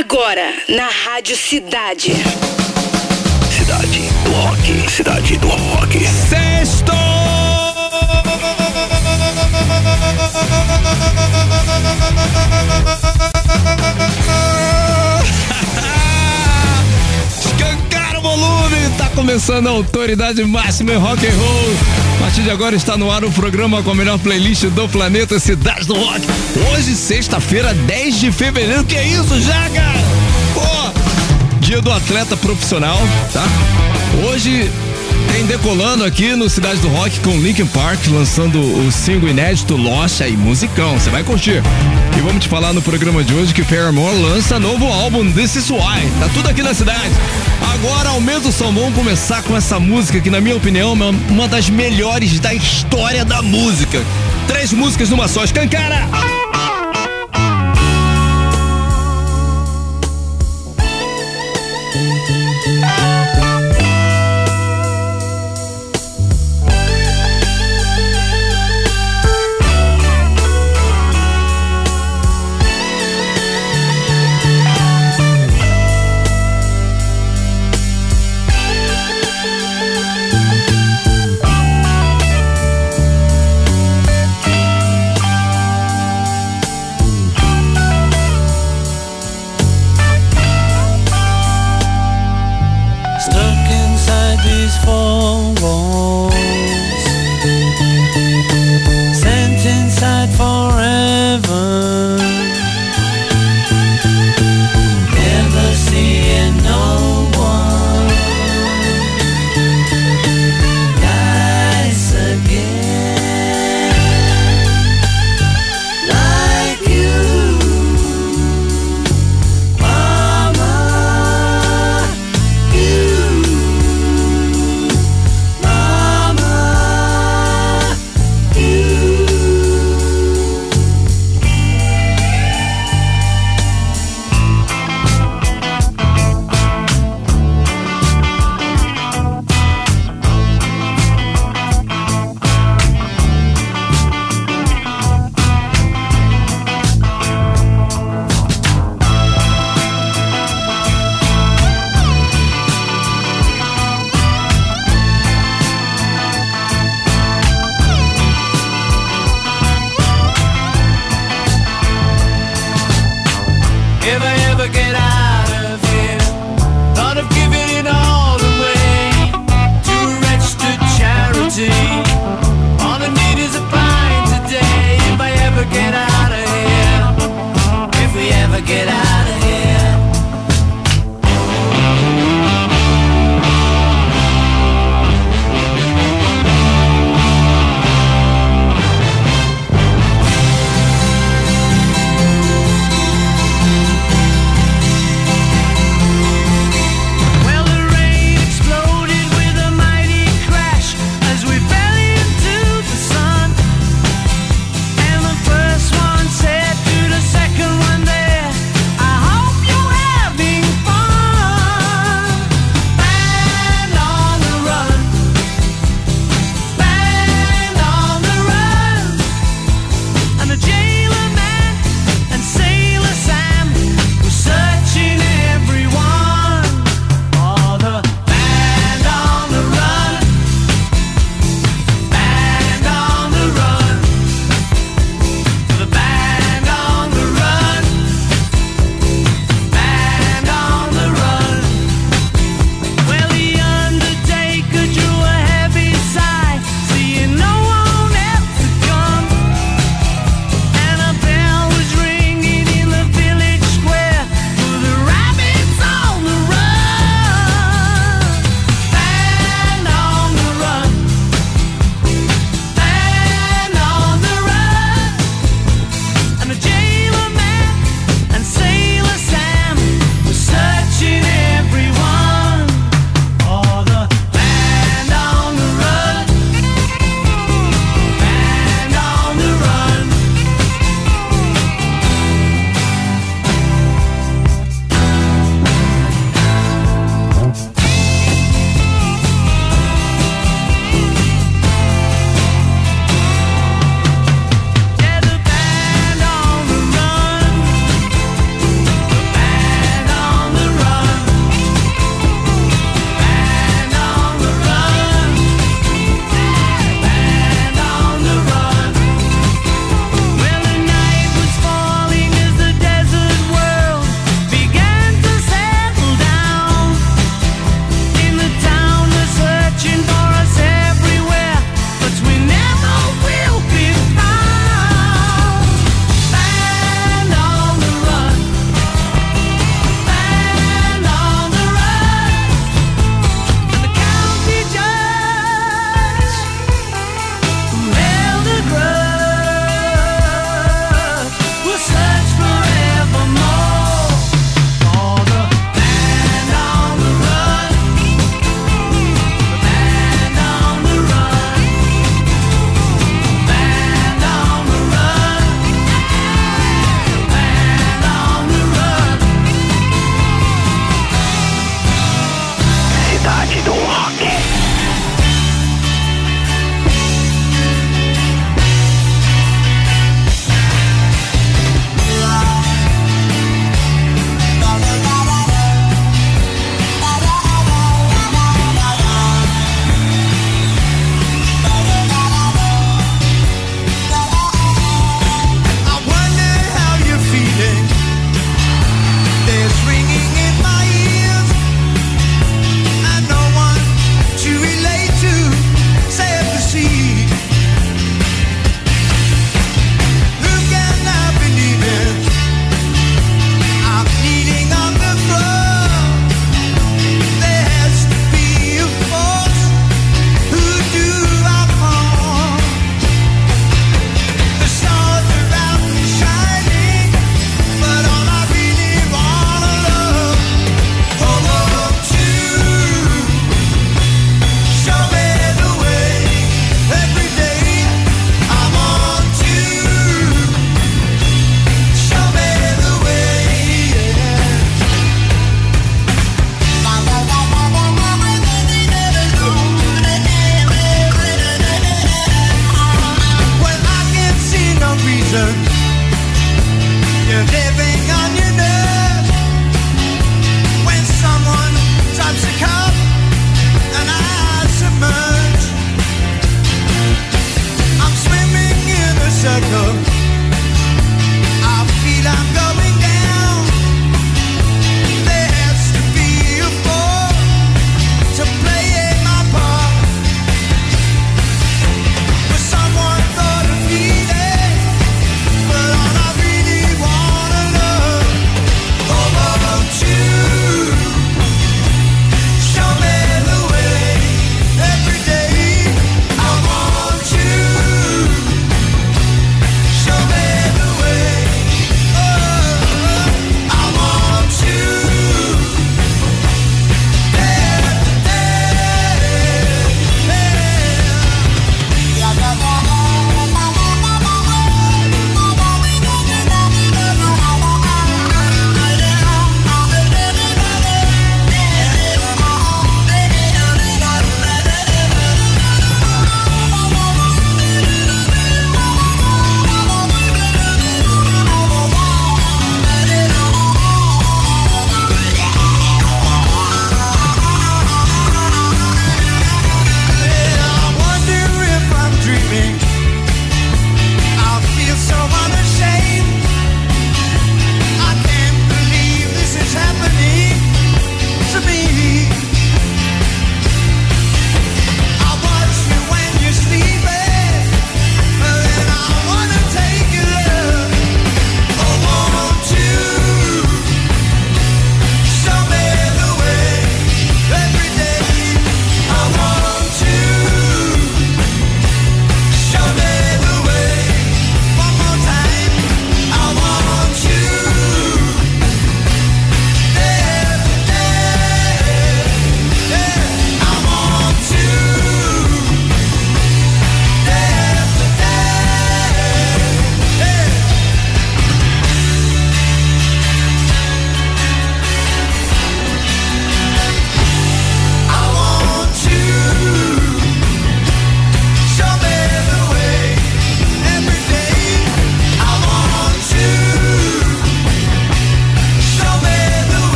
Agora, na Rádio Cidade. Cidade do Rock. Cidade do Rock. Sexto! Começando a autoridade máxima em rock and roll. A partir de agora está no ar o programa com a melhor playlist do planeta Cidade do Rock. Hoje, sexta-feira, 10 de fevereiro. Que é isso, já, cara? Pô! Dia do atleta profissional, tá? Hoje tem decolando aqui no Cidade do Rock com Linkin Park, lançando o single inédito Lost e musicão, você vai curtir. E vamos te falar no programa de hoje que Paramore lança novo álbum This Is Why, tá tudo aqui na cidade. Agora aumenta o som, vamos começar com essa música que na minha opinião é uma das melhores da história da música. Três músicas numa só, escancara! Stuck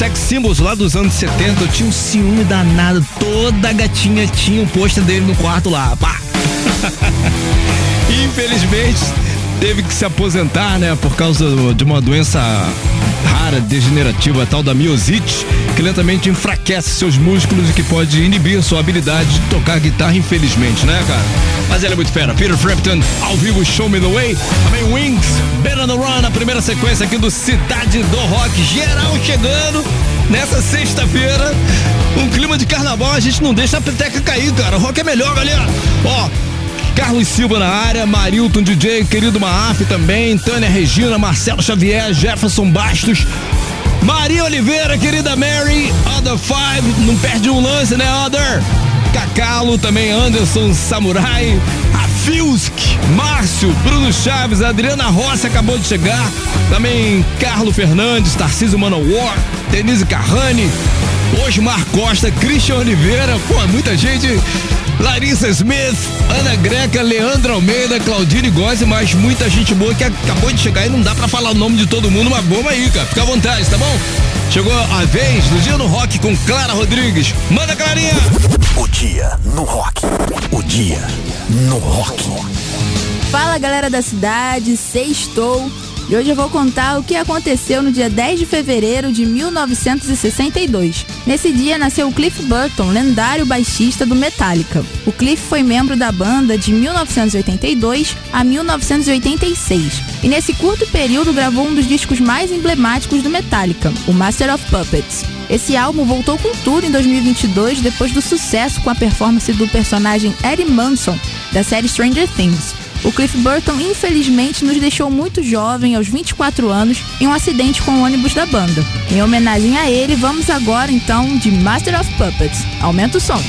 sex symbols lá dos anos 70, eu tinha um ciúme danado. Toda gatinha tinha um pôster dele no quarto lá. Pá. Infelizmente, teve que se aposentar, né, por causa de uma doença rara, degenerativa, tal da miosite, que lentamente enfraquece seus músculos e que pode inibir sua habilidade de tocar guitarra, infelizmente, né, cara? Mas ele é muito fera. Peter Frampton, ao vivo, Show Me The Way. Também Wings, Better on Run, a primeira sequência aqui do Cidade do Rock. Geral chegando nessa sexta-feira. Um clima de carnaval, a gente não deixa a peteca cair, cara. O rock é melhor, galera. Ó, Carlos Silva na área, Marilton DJ, querido Maaf também, Tânia Regina, Marcelo Xavier, Jefferson Bastos, Maria Oliveira, querida Mary, Other Five, não perde um lance, né, Other? Cacalo, também Anderson Samurai, a Filsk, Márcio, Bruno Chaves, Adriana Rossi acabou de chegar, também Carlos Fernandes, Tarcísio Manowar, Denise Carrani, Osmar Costa, Christian Oliveira, pô, muita gente. Larissa Smith, Ana Greca, Leandro Almeida, Claudine Gozzi, mas muita gente boa que acabou de chegar e não dá pra falar o nome de todo mundo, mas bomba aí, cara. Fica à vontade, tá bom? Chegou a vez do Dia no Rock com Clara Rodrigues. Manda, Clarinha! O dia no rock. O dia no rock. Fala galera da cidade, sextou. E hoje eu vou contar o que aconteceu no dia 10 de fevereiro de 1962. Nesse dia nasceu Cliff Burton, lendário baixista do Metallica. O Cliff foi membro da banda de 1982 a 1986 e nesse curto período gravou um dos discos mais emblemáticos do Metallica, o Master of Puppets. Esse álbum voltou com tudo em 2022 depois do sucesso com a performance do personagem Eddie Manson da série Stranger Things. O Cliff Burton, infelizmente, nos deixou muito jovem, aos 24 anos, em um acidente com o ônibus da banda. Em homenagem a ele, vamos agora então de Master of Puppets. Aumenta o som.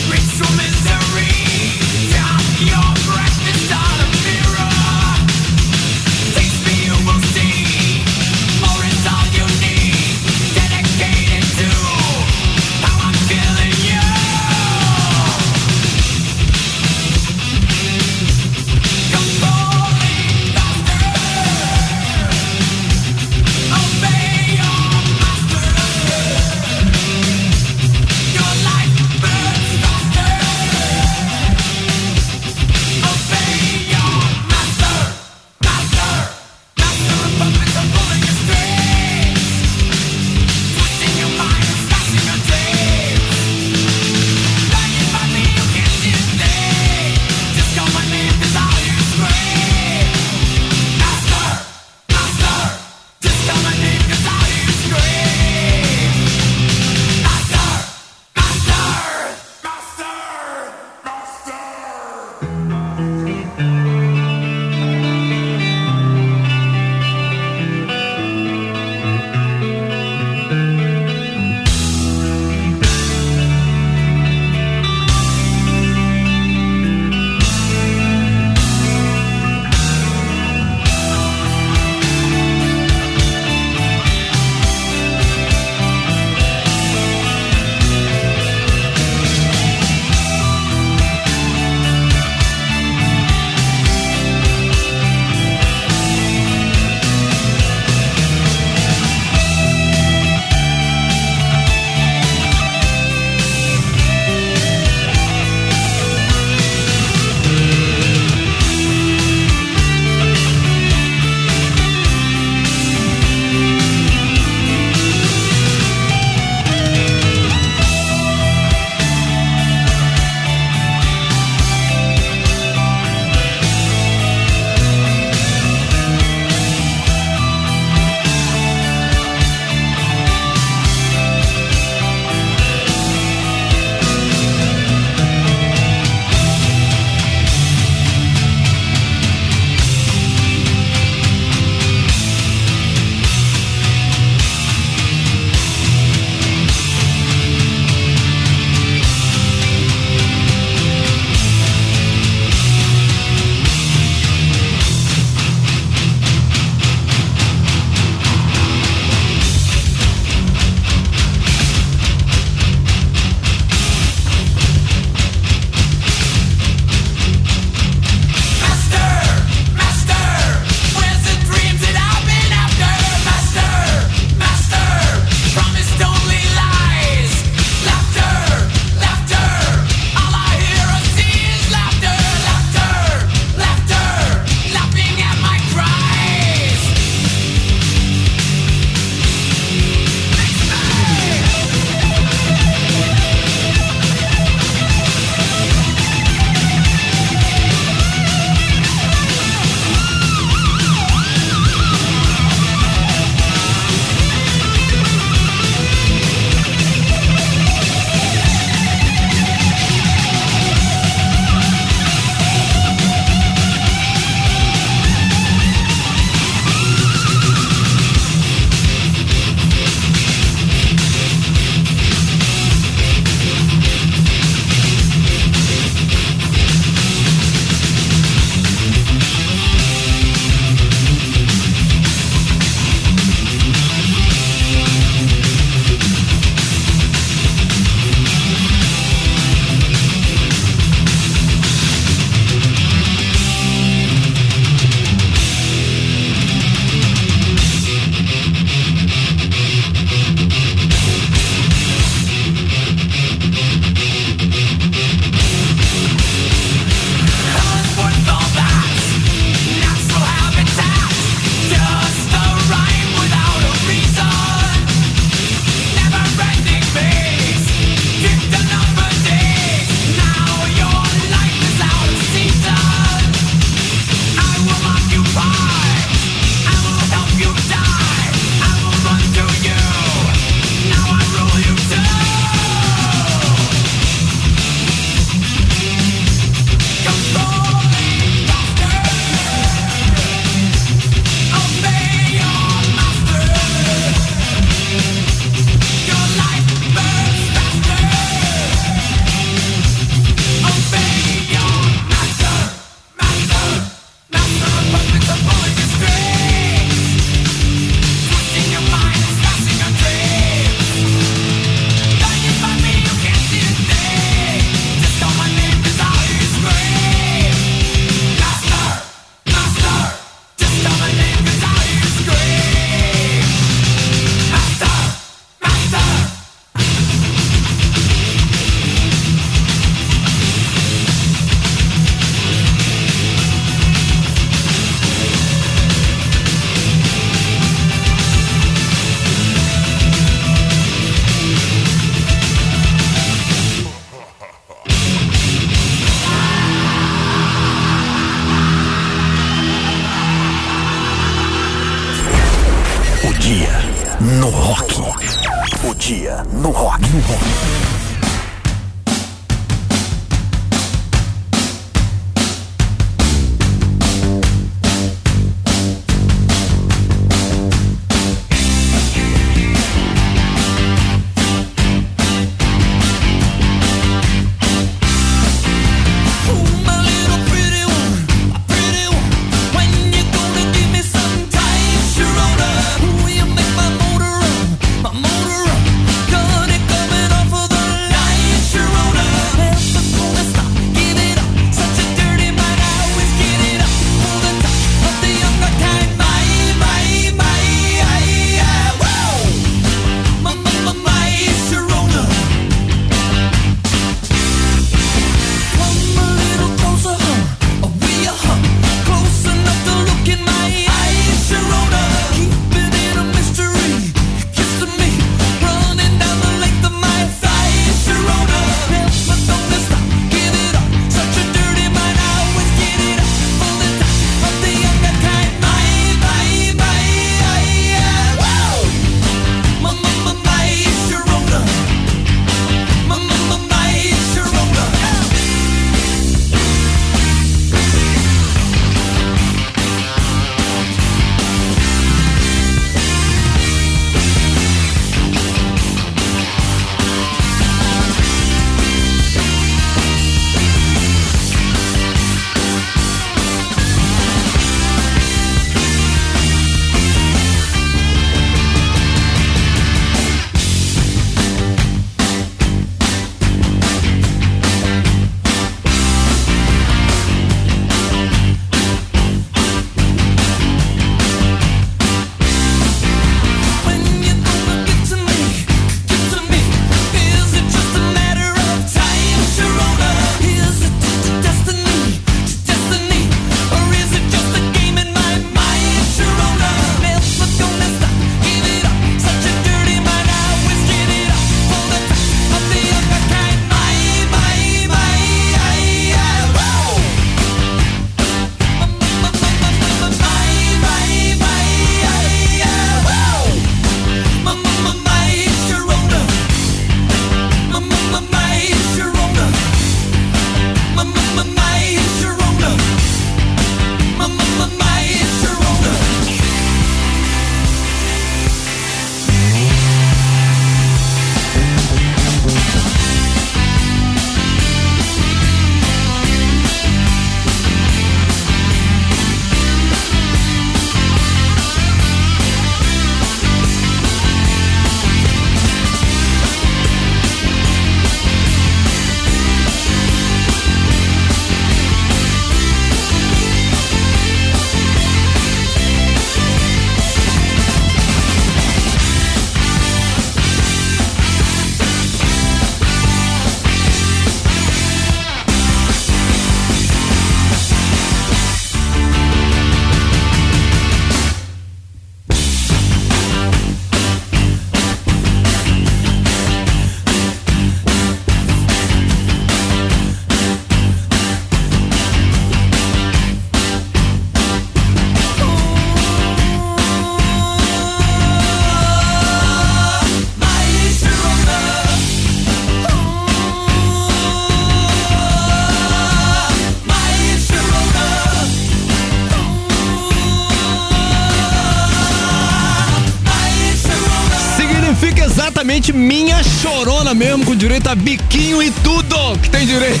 Mesmo, com direito a biquinho e tudo que tem direito.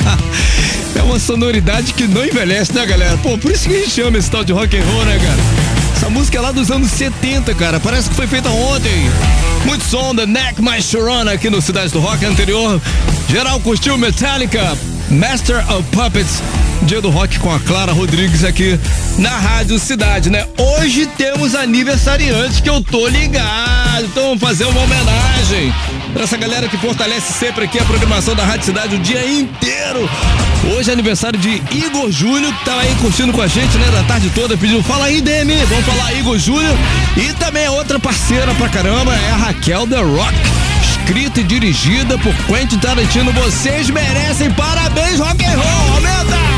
é uma sonoridade que não envelhece, né, galera? Pô, por isso que a gente chama esse tal de rock and roll, né, cara? Essa música é lá dos anos 70, cara. Parece que foi feita ontem. Muito som da Neck My Chorona aqui no Cidade do Rock anterior. Geral curtiu Metallica, Master of Puppets. Dia do Rock com a Clara Rodrigues aqui na Rádio Cidade, né? Hoje temos aniversariantes que eu tô ligado. Então vamos fazer uma homenagem pra essa galera que fortalece sempre aqui a programação da Rádio Cidade o dia inteiro. Hoje é aniversário de Igor Júnior, que tá aí curtindo com a gente, né? Da tarde toda, pediu, fala aí, DM, vamos falar Igor Júnior. E também a outra parceira pra caramba é a Raquel The Rock. Escrita e dirigida por Quentin Tarantino. Vocês merecem parabéns, rock and roll. Aumenta!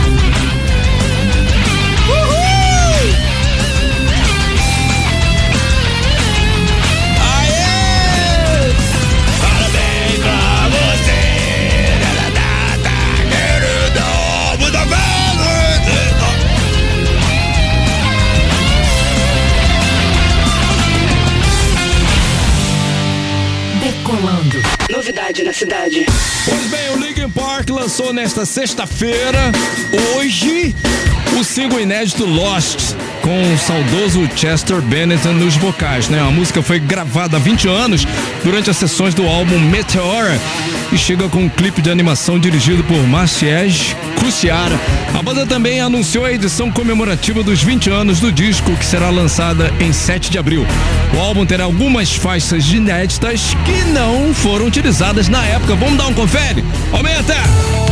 na cidade. Pois bem, o Linkin Park lançou nesta sexta-feira, hoje, o single inédito Lost, com o saudoso Chester Bennington nos vocais. Né? A música foi gravada há 20 anos durante as sessões do álbum Meteor e chega com um clipe de animação dirigido por Marciés Cruciara. A banda também anunciou a edição comemorativa dos 20 anos do disco, que será lançada em 7 de abril. O álbum terá algumas faixas inéditas que não foram utilizadas na época. Vamos dar um confere? Aumenta!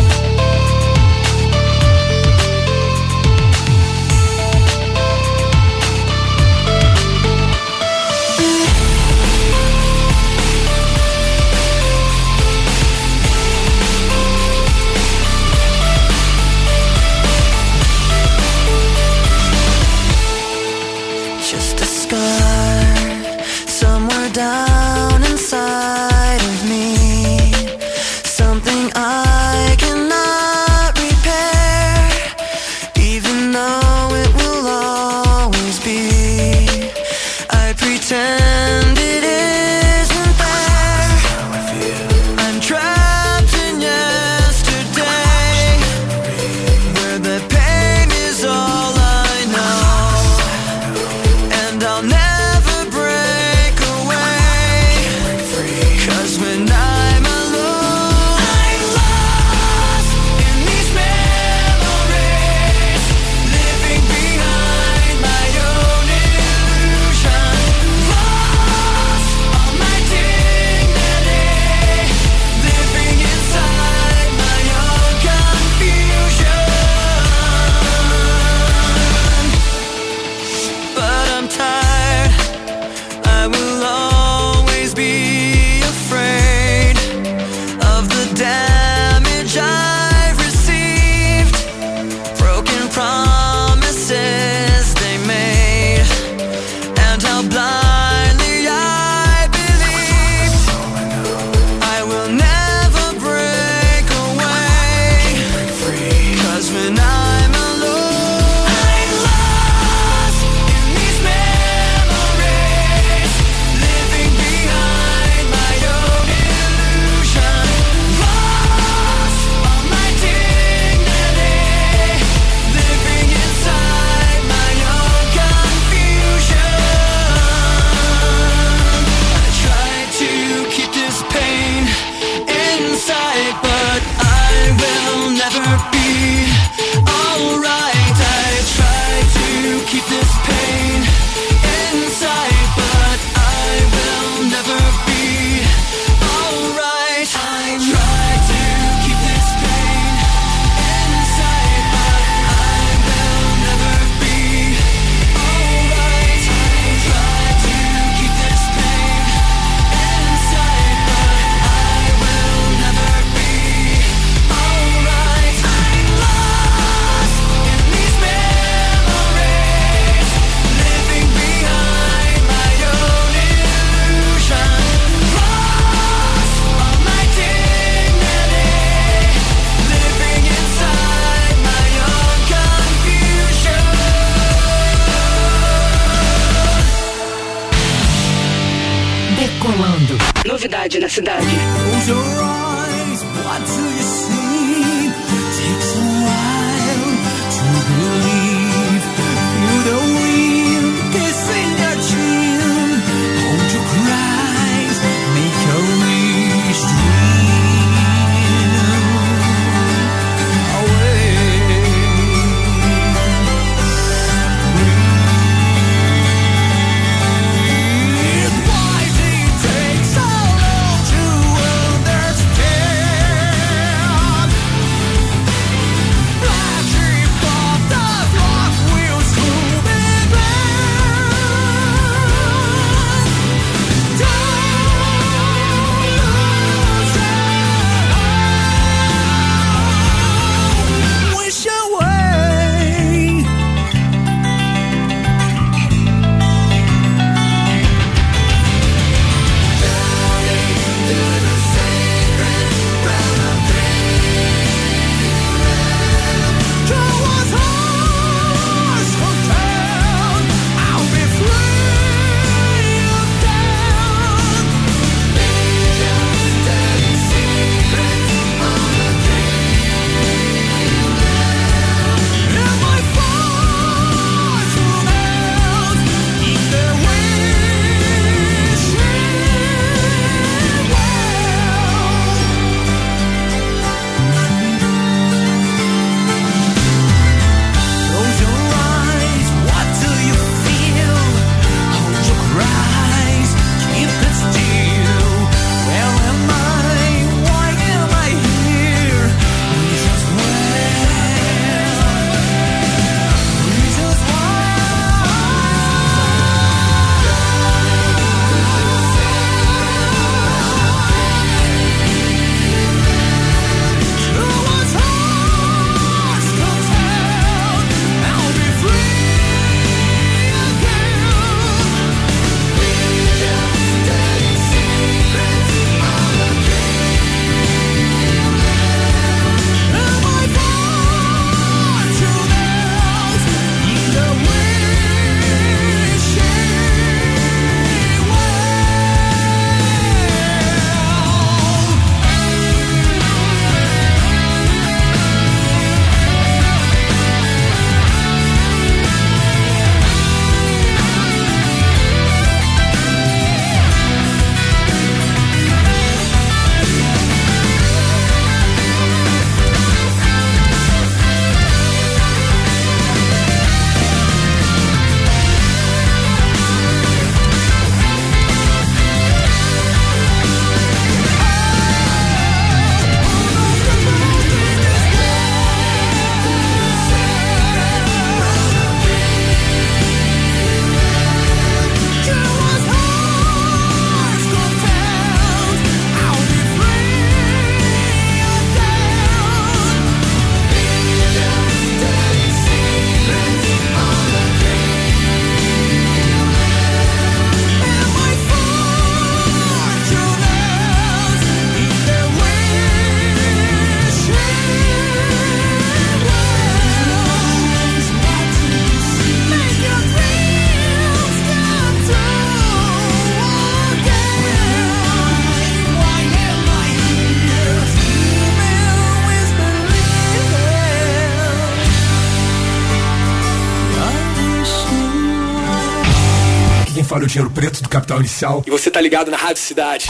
Capital Inicial. E você tá ligado na Rádio Cidade.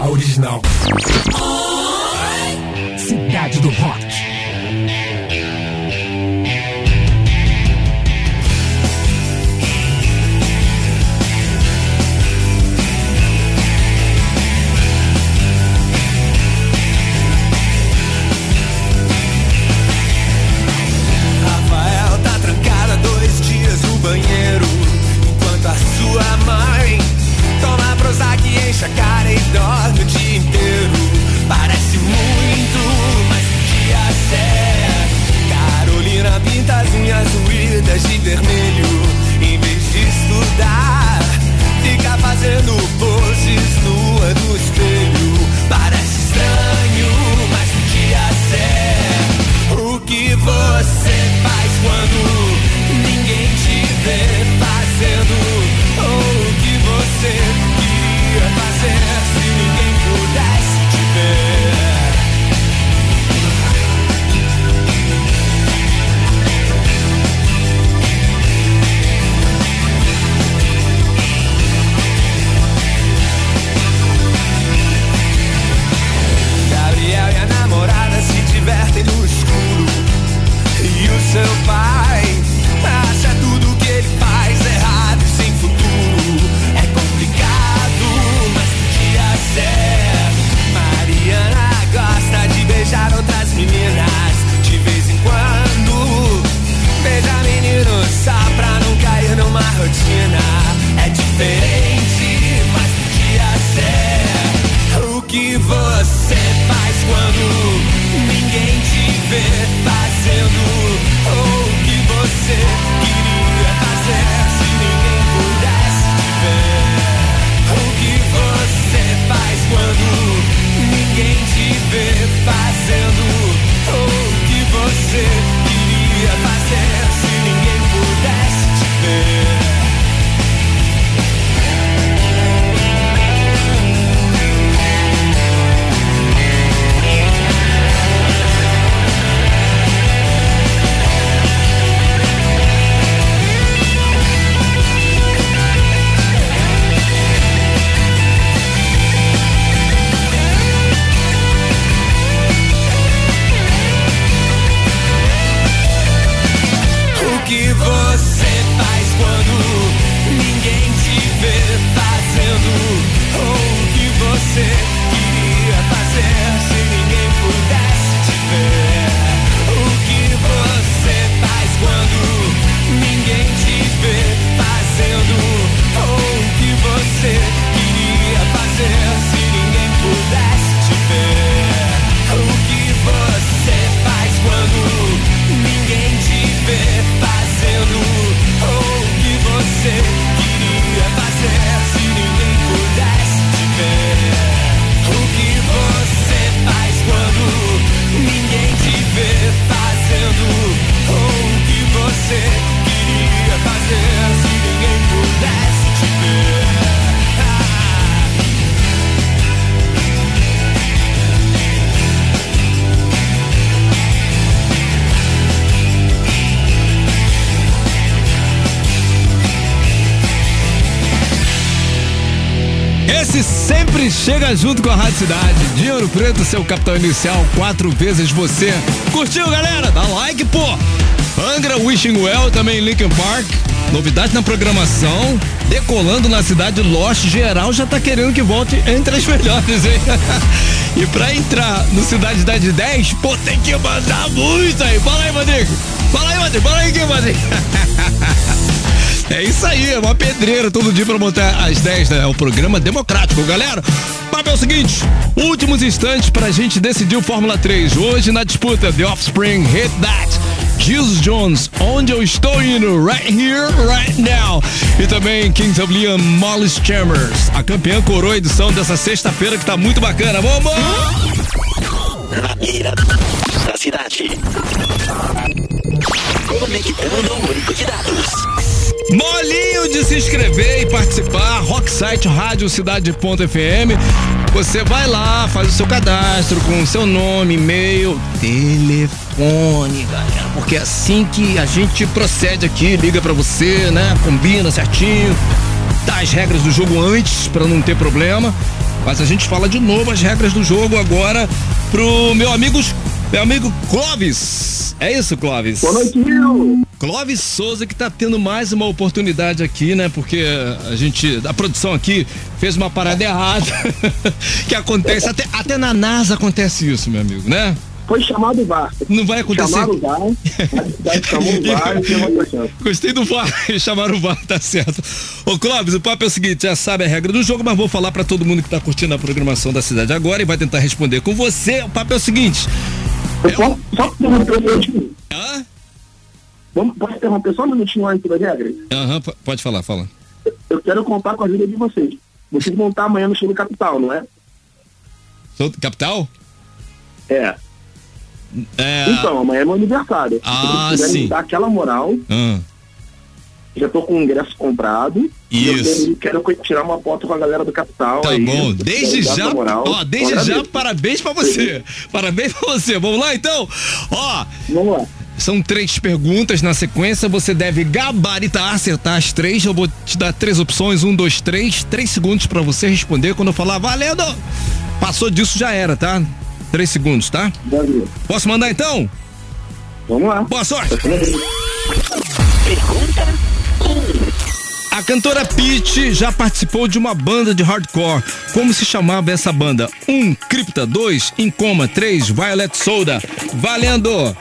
A original. Cidade do Rock. Chega junto com a Rádio Cidade. Dinheiro Preto, seu capital inicial, quatro vezes você. Curtiu, galera? Dá like, pô! Angra, Wishing Well, também Linkin Park. Novidade na programação. Decolando na cidade, Lost geral já tá querendo que volte entre as melhores, hein? e pra entrar no Cidade da de 10, pô, tem que mandar muito aí. Fala aí, Rodrigo. Fala aí, Rodrigo. Fala aí, Rodrigo. É isso aí, é uma pedreira todo dia pra montar às 10, né? É um programa democrático, galera. Mas é o seguinte, últimos instantes pra gente decidir o Fórmula 3. Hoje na disputa The Offspring Hit That. Jesus Jones, onde eu estou indo, right here, right now. E também Kings of Leon, Molly Chambers. A campeã coroa edição dessa sexta-feira que tá muito bacana. Vamos! Na da cidade. Conectando o banco de dados. Molinho de se inscrever e participar, Rocksite Rádio Cidade.fm. Você vai lá, faz o seu cadastro com o seu nome, e-mail, telefone, galera. Porque é assim que a gente procede aqui, liga pra você, né? Combina certinho. dar as regras do jogo antes para não ter problema. Mas a gente fala de novo as regras do jogo agora pro meu amigo, meu amigo Clóvis. É isso, Clóvis? Boa noite, Rio. Clóvis Souza que tá tendo mais uma oportunidade aqui, né? Porque a gente, a produção aqui fez uma parada errada. que acontece, até, até na NASA acontece isso, meu amigo, né? Foi chamado o VAR. Não vai acontecer. Chamaram o VAR, a cidade chamou o VAR e. Gostei do VAR, chamaram o VAR, tá certo. Ô Clóvis, o papo é o seguinte, já sabe a regra do jogo, mas vou falar pra todo mundo que tá curtindo a programação da cidade agora e vai tentar responder com você. O papo é o seguinte. Eu posso só minutinho? Hã? Vamos, posso interromper só um minutinho antes das regras? Aham, p- pode falar, fala. Eu quero contar com a ajuda de vocês. Vocês vão estar amanhã no show do Capital, não é? Sou capital? É. É. Então, amanhã é meu aniversário. Ah, Se sim. dar aquela moral, Ah, já tô com o ingresso comprado. Isso. Quero quero tirar uma foto com a galera do Capital. Tá aí, bom, desde já, ó, desde já, parabéns pra você. Parabéns pra você. Vamos lá então? Ó, Vamos lá. São três perguntas na sequência, você deve gabaritar, acertar as três. Eu vou te dar três opções, um, dois, três, três segundos pra você responder. Quando eu falar valendo, passou disso já era, tá? Três segundos, tá? Valeu. Posso mandar então? Vamos lá. Boa sorte. Pergunta A cantora Peach já participou de uma banda de hardcore. Como se chamava essa banda? 1. Um, Cripta. 2. Em Coma. 3. Violet Soda. Valendo!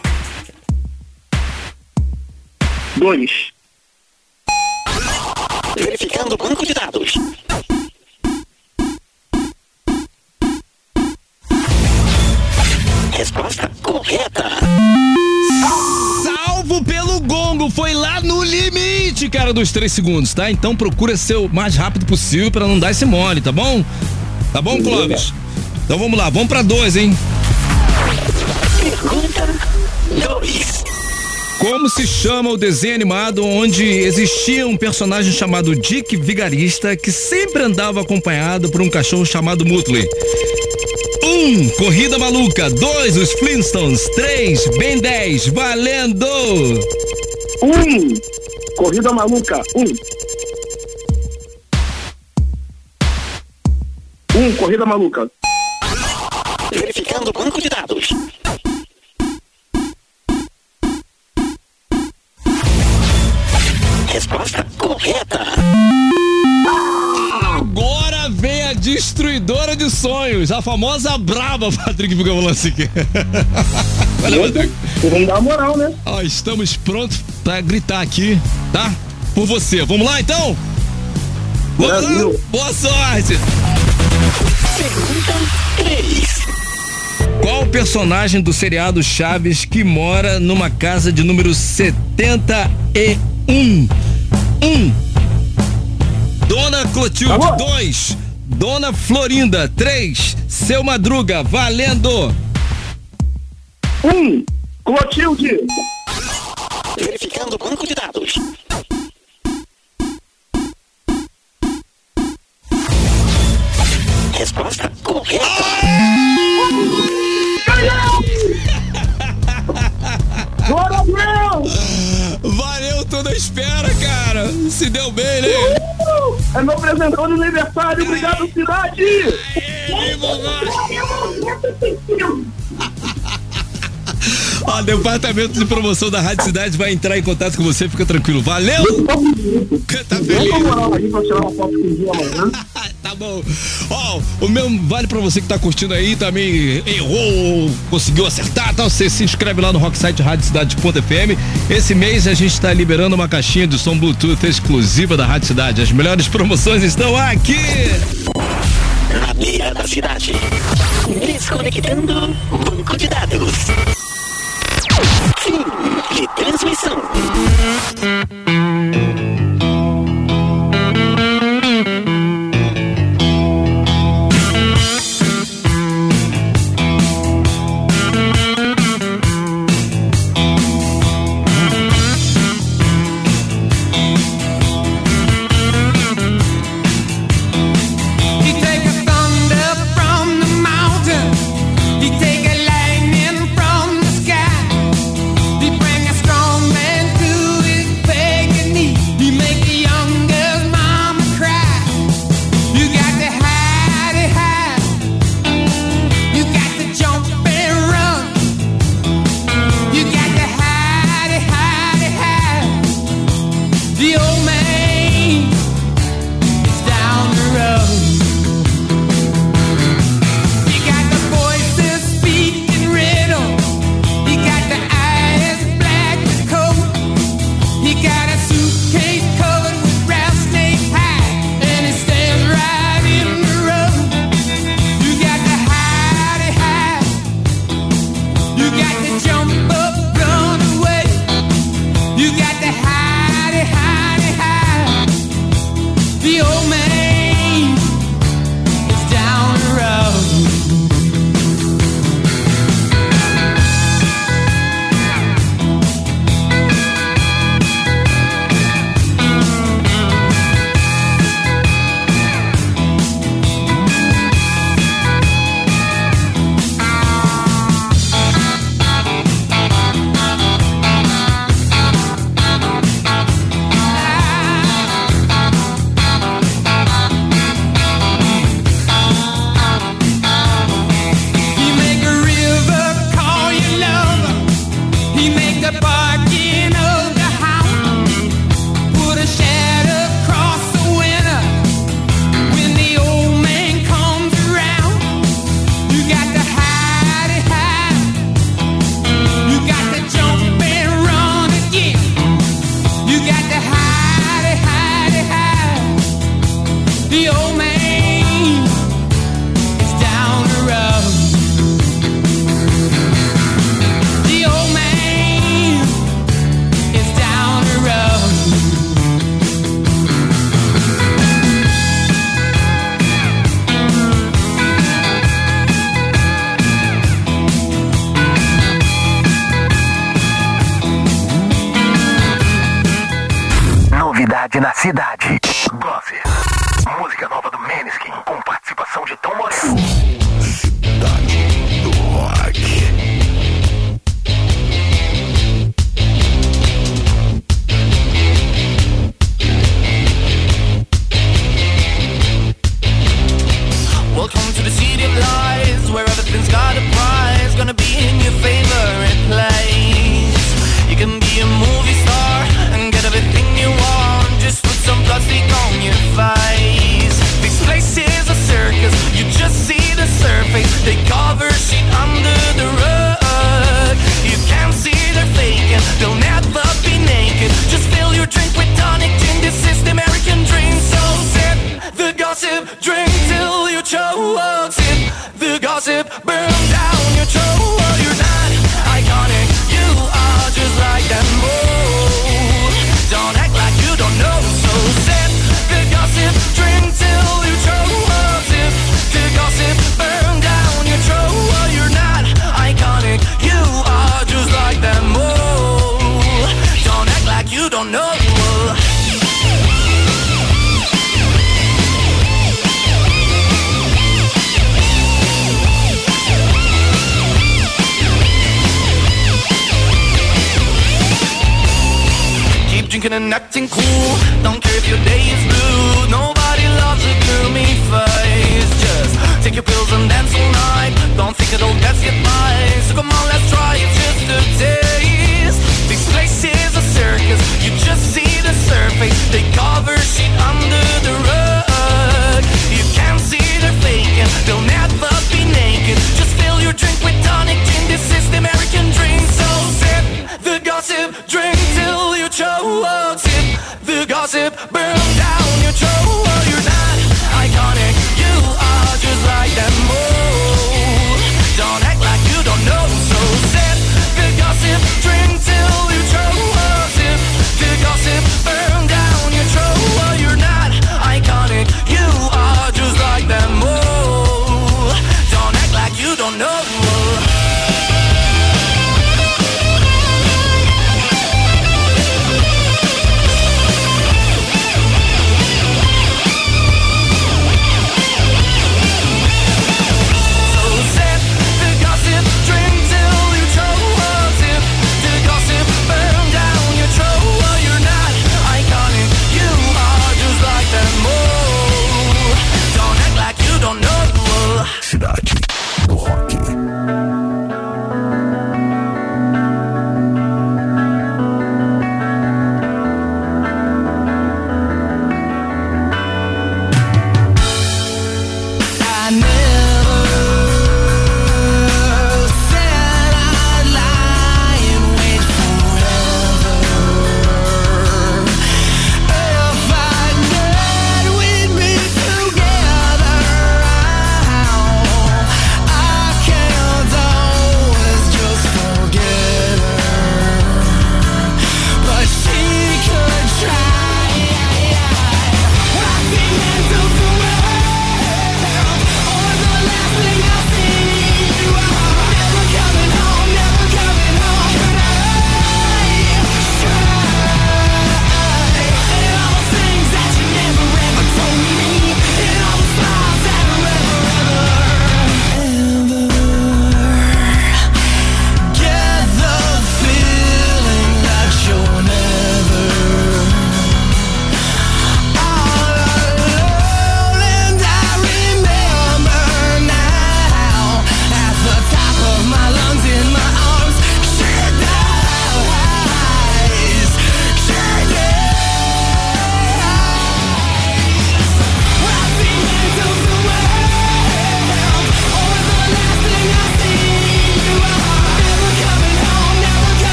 Dois. verificando o banco de dados. Resposta correta. Salvo pelo gongo, foi lá no limite, cara, dos 3 segundos, tá? Então procura ser o mais rápido possível pra não dar esse mole, tá bom? Tá bom, Clóvis? Então vamos lá, vamos pra dois, hein? Pergunta 2. Como se chama o desenho animado onde existia um personagem chamado Dick Vigarista que sempre andava acompanhado por um cachorro chamado Mutley? Um, Corrida Maluca. Dois, os Flintstones. Três, Ben 10. Valendo! Um. Corrida maluca. Um. Um. Corrida maluca. Verificando o banco de dados. Destruidora de sonhos, a famosa braba, Patrick Bugamolansic. Vamos dar uma moral, né? Ó, estamos prontos pra gritar aqui, tá? Por você. Vamos lá, então? Vamos Brasil. lá? Boa sorte! Pergunta 3. Qual personagem do seriado Chaves que mora numa casa de número 71? 1. Um. Dona Clotilde 2. Dona Florinda. Três. Seu Madruga. Valendo! Um. Clotilde. Verificando o banco de dados. Resposta correta. Glória a Deus! Valeu toda a espera, cara. Se deu bem, né? É meu presentão de aniversário. Obrigado, cidade! Ó, departamento de promoção da Rádio Cidade vai entrar em contato com você, fica tranquilo. Valeu! Tá feliz? com moral aí pra tirar uma foto com o dia amanhã. Bom. Ó, o meu vale pra você que tá curtindo aí, também errou, conseguiu acertar, tá? Você se inscreve lá no Rocksite Rádio Cidade.fm. Esse mês a gente tá liberando uma caixinha de som Bluetooth exclusiva da Rádio Cidade. As melhores promoções estão aqui! Na beira da cidade. Desconectando banco de dados. Fim de transmissão.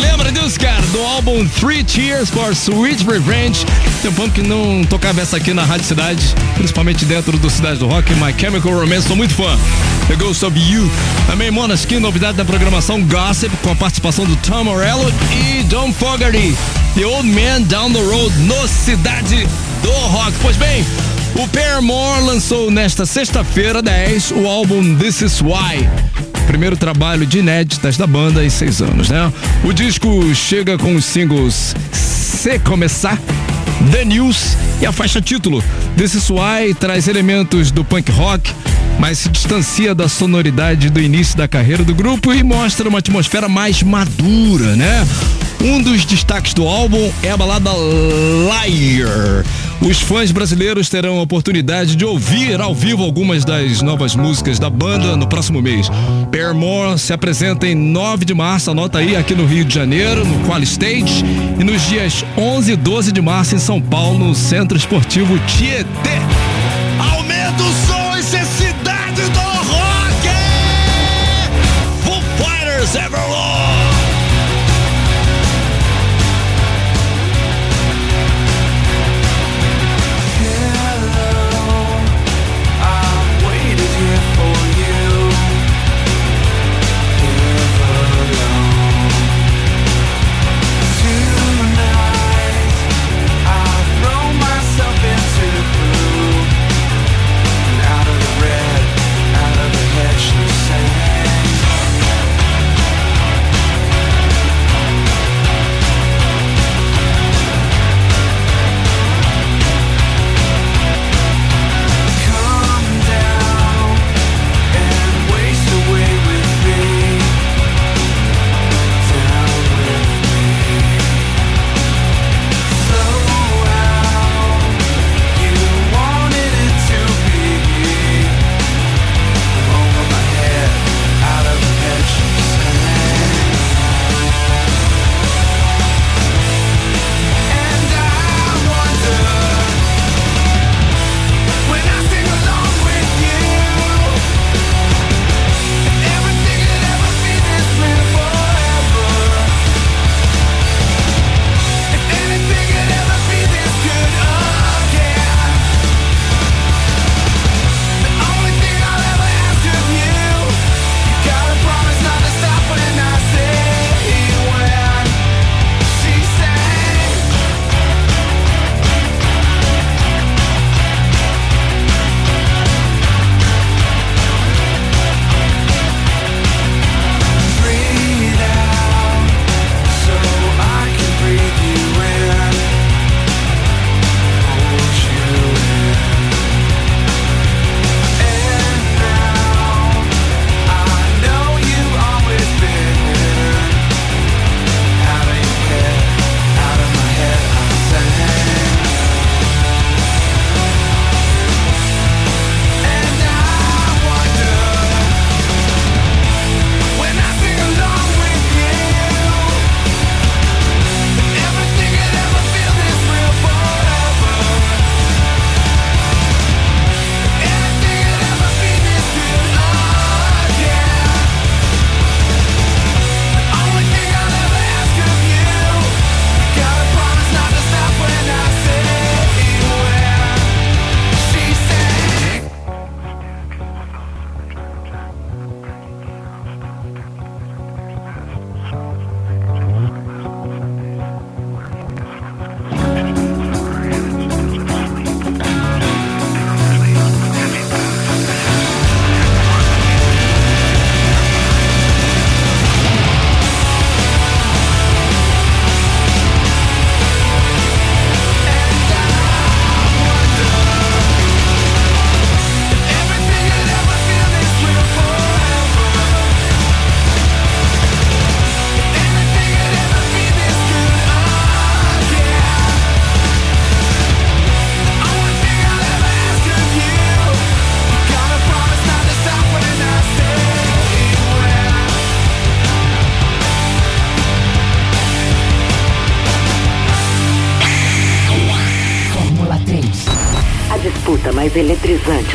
Lembra disso, cara? Do álbum Three Cheers for Sweet Revenge. Tem um que não tocava essa aqui na Rádio Cidade, principalmente dentro do Cidade do Rock. My Chemical Romance, sou muito fã. The Ghost of You. Também Monaskin, novidade da programação Gossip, com a participação do Tom Morello e John Fogerty. The Old Man Down the Road, no Cidade do Rock. Pois bem, o Paramore lançou nesta sexta-feira 10 o álbum This Is Why. Primeiro trabalho de inéditas da banda em seis anos, né? O disco chega com os singles Se Começar, The News e a faixa título. Is Why traz elementos do punk rock, mas se distancia da sonoridade do início da carreira do grupo e mostra uma atmosfera mais madura, né? Um dos destaques do álbum é a balada Liar. Os fãs brasileiros terão a oportunidade de ouvir ao vivo algumas das novas músicas da banda no próximo mês. Paramore se apresenta em 9 de março, anota aí, aqui no Rio de Janeiro, no Qual Stage, e nos dias 11 e 12 de março em São Paulo, no Centro Esportivo Tietê.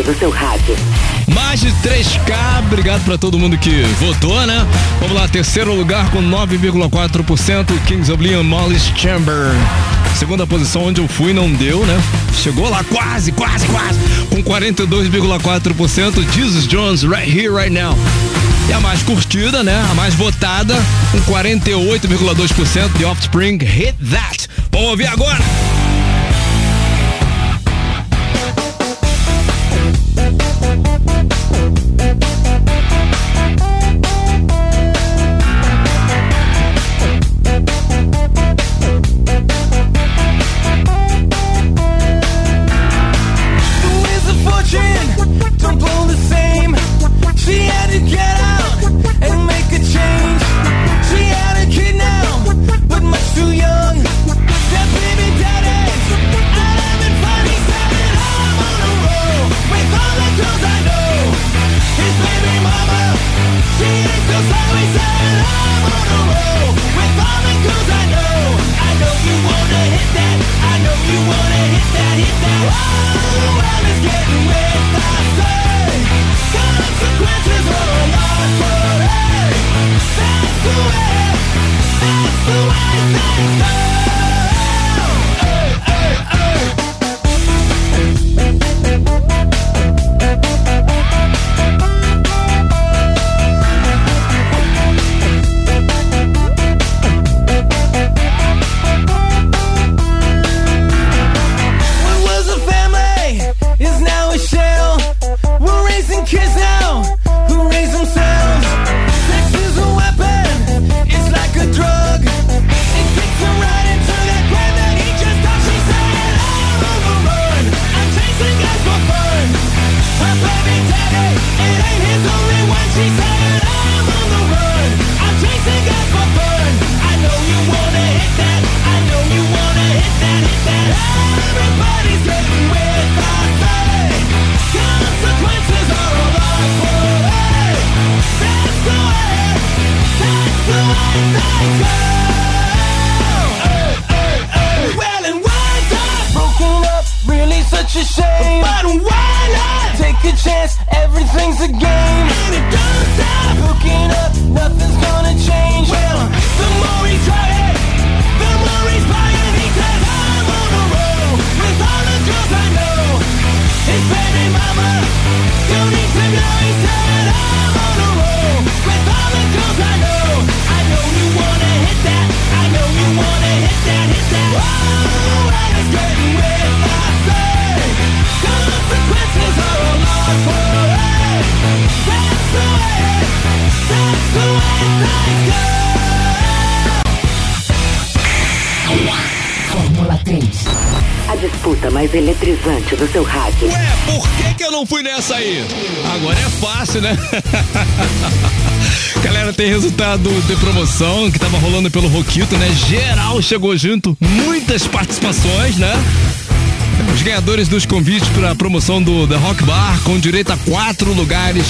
Do seu rádio. Mais de 3K, obrigado pra todo mundo que votou, né? Vamos lá, terceiro lugar com 9,4%, Kings of Leon Mollis Chamber. Segunda posição onde eu fui não deu, né? Chegou lá quase, quase, quase. Com 42,4%, Jesus Jones, Right Here, Right Now. E a mais curtida, né? A mais votada, com 48,2%, The Offspring, Hit That. Vamos ouvir agora. Mais eletrizante do seu rádio. Ué, por que que eu não fui nessa aí? Agora é fácil, né? Galera, tem resultado de promoção que tava rolando pelo Roquito, né? Geral chegou junto, muitas participações, né? Os ganhadores dos convites para a promoção do The Rock Bar, com direito a quatro lugares,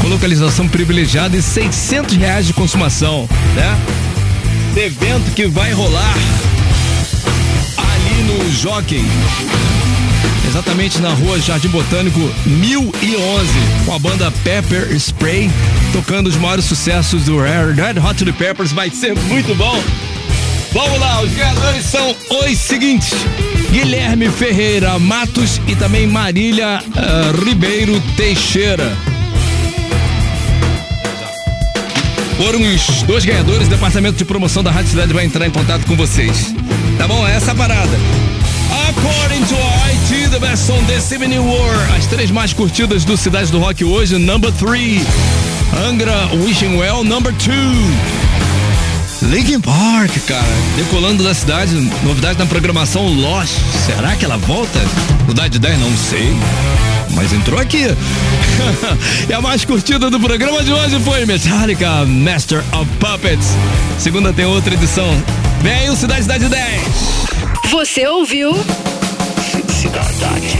com localização privilegiada e 600 reais de consumação, né? Evento que vai rolar no Jockey, exatamente na rua Jardim Botânico 1011, com a banda Pepper Spray, tocando os maiores sucessos do Red Hot Chili Peppers, vai ser muito bom. Vamos lá, os ganhadores são os seguintes: Guilherme Ferreira Matos e também Marília ah, Ribeiro Teixeira. Foram os dois ganhadores, o departamento de promoção da Rádio Cidade vai entrar em contato com vocês. Tá bom? É essa parada. According to IT, the best song this evening were as três mais curtidas do Cidade do Rock hoje, number three. Angra Wishing Well, number two. Linkin Park, cara, decolando da cidade, novidade na programação Lost. Será que ela volta? Novidade 10, não sei. Mas entrou aqui. e a mais curtida do programa de hoje foi Metallica, Master of Puppets. Segunda tem outra edição. Vem o Cidade Cidade 10. Você ouviu? Cidade